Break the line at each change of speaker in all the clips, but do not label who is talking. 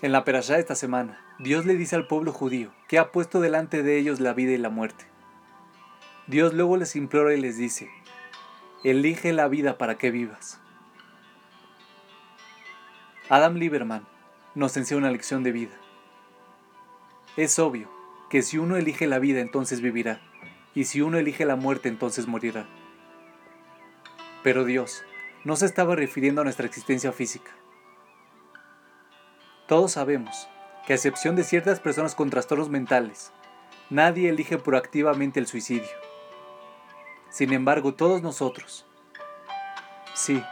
En la perashá de esta semana, Dios le dice al pueblo judío que ha puesto delante de ellos la vida y la muerte. Dios luego les implora y les dice, elige la vida para que vivas. Adam Lieberman nos enseña una lección de vida. Es obvio que si uno elige la vida entonces vivirá, y si uno elige la muerte entonces morirá. Pero Dios no se estaba refiriendo a nuestra existencia física todos sabemos que a excepción de ciertas personas con trastornos mentales, nadie elige proactivamente el suicidio. Sin embargo, todos nosotros, sí,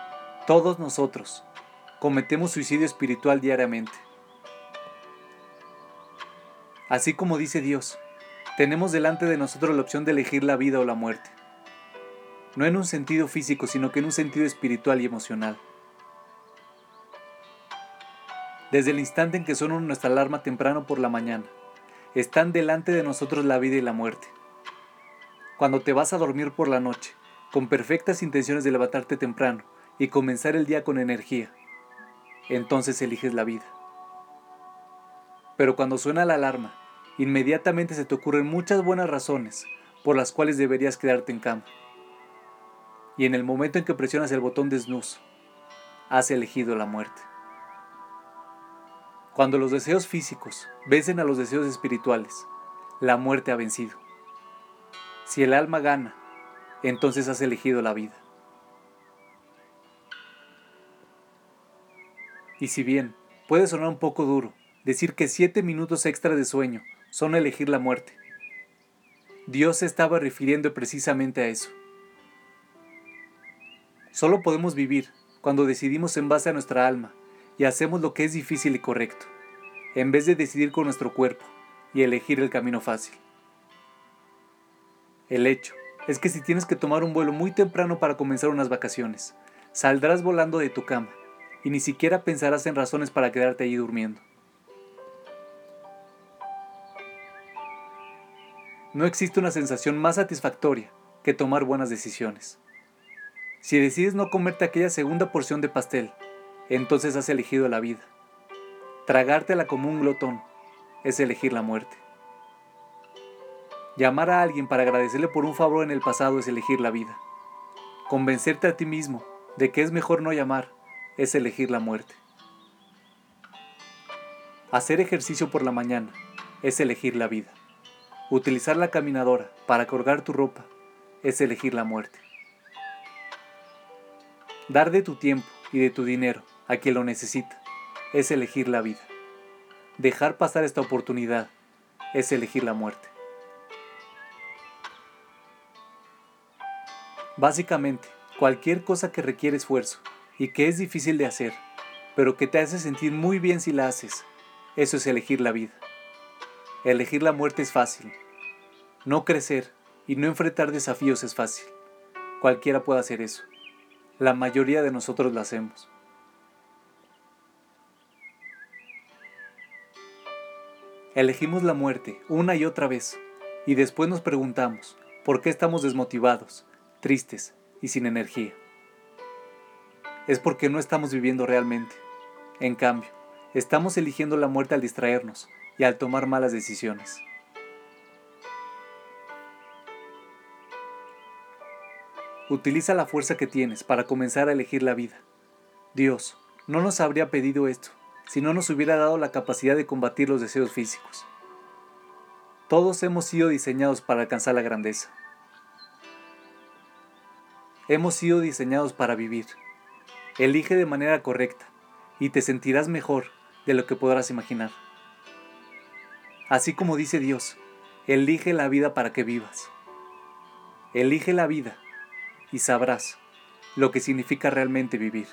todos nosotros, cometemos suicidio espiritual diariamente. Así como dice Dios, tenemos delante de nosotros la opción de elegir la vida o la muerte. No en un sentido físico, sino que en un sentido espiritual y emocional. Desde el instante en que suena nuestra alarma temprano por la mañana. Están delante de nosotros la vida y la muerte. Cuando te vas a dormir por la noche, con perfectas intenciones de levantarte temprano y comenzar el día con energía, entonces eliges la vida. Pero cuando suena la alarma, inmediatamente se te ocurren muchas buenas razones por las cuales deberías quedarte en cama. Y en el momento en que presionas el botón de has elegido la muerte. Cuando los deseos físicos vencen a los deseos espirituales, la muerte ha vencido. Si el alma gana, entonces has elegido la vida. Y si bien puede sonar un poco duro decir que siete minutos extra de sueño son elegir la muerte, Dios se estaba refiriendo precisamente a eso. Solo podemos vivir cuando decidimos en base a nuestra alma y hacemos lo que es difícil y correcto, en vez de decidir con nuestro cuerpo y elegir el camino fácil. El hecho es que si tienes que tomar un vuelo muy temprano para comenzar unas vacaciones, saldrás volando de tu cama y ni siquiera pensarás en razones para quedarte allí durmiendo. No existe una sensación más satisfactoria que tomar buenas decisiones. Si decides no comerte aquella segunda porción de pastel, entonces has elegido la vida. Tragártela como un glotón es elegir la muerte. Llamar a alguien para agradecerle por un favor en el pasado es elegir la vida. Convencerte a ti mismo de que es mejor no llamar es elegir la muerte. Hacer ejercicio por la mañana es elegir la vida. Utilizar la caminadora para colgar tu ropa es elegir la muerte. Dar de tu tiempo y de tu dinero a quien lo necesita es elegir la vida. Dejar pasar esta oportunidad es elegir la muerte. Básicamente, cualquier cosa que requiere esfuerzo y que es difícil de hacer, pero que te hace sentir muy bien si la haces, eso es elegir la vida. Elegir la muerte es fácil. No crecer y no enfrentar desafíos es fácil. Cualquiera puede hacer eso. La mayoría de nosotros lo hacemos. Elegimos la muerte una y otra vez y después nos preguntamos por qué estamos desmotivados, tristes y sin energía. Es porque no estamos viviendo realmente. En cambio, estamos eligiendo la muerte al distraernos y al tomar malas decisiones. Utiliza la fuerza que tienes para comenzar a elegir la vida. Dios no nos habría pedido esto si no nos hubiera dado la capacidad de combatir los deseos físicos. Todos hemos sido diseñados para alcanzar la grandeza. Hemos sido diseñados para vivir. Elige de manera correcta y te sentirás mejor de lo que podrás imaginar. Así como dice Dios, elige la vida para que vivas. Elige la vida y sabrás lo que significa realmente vivir.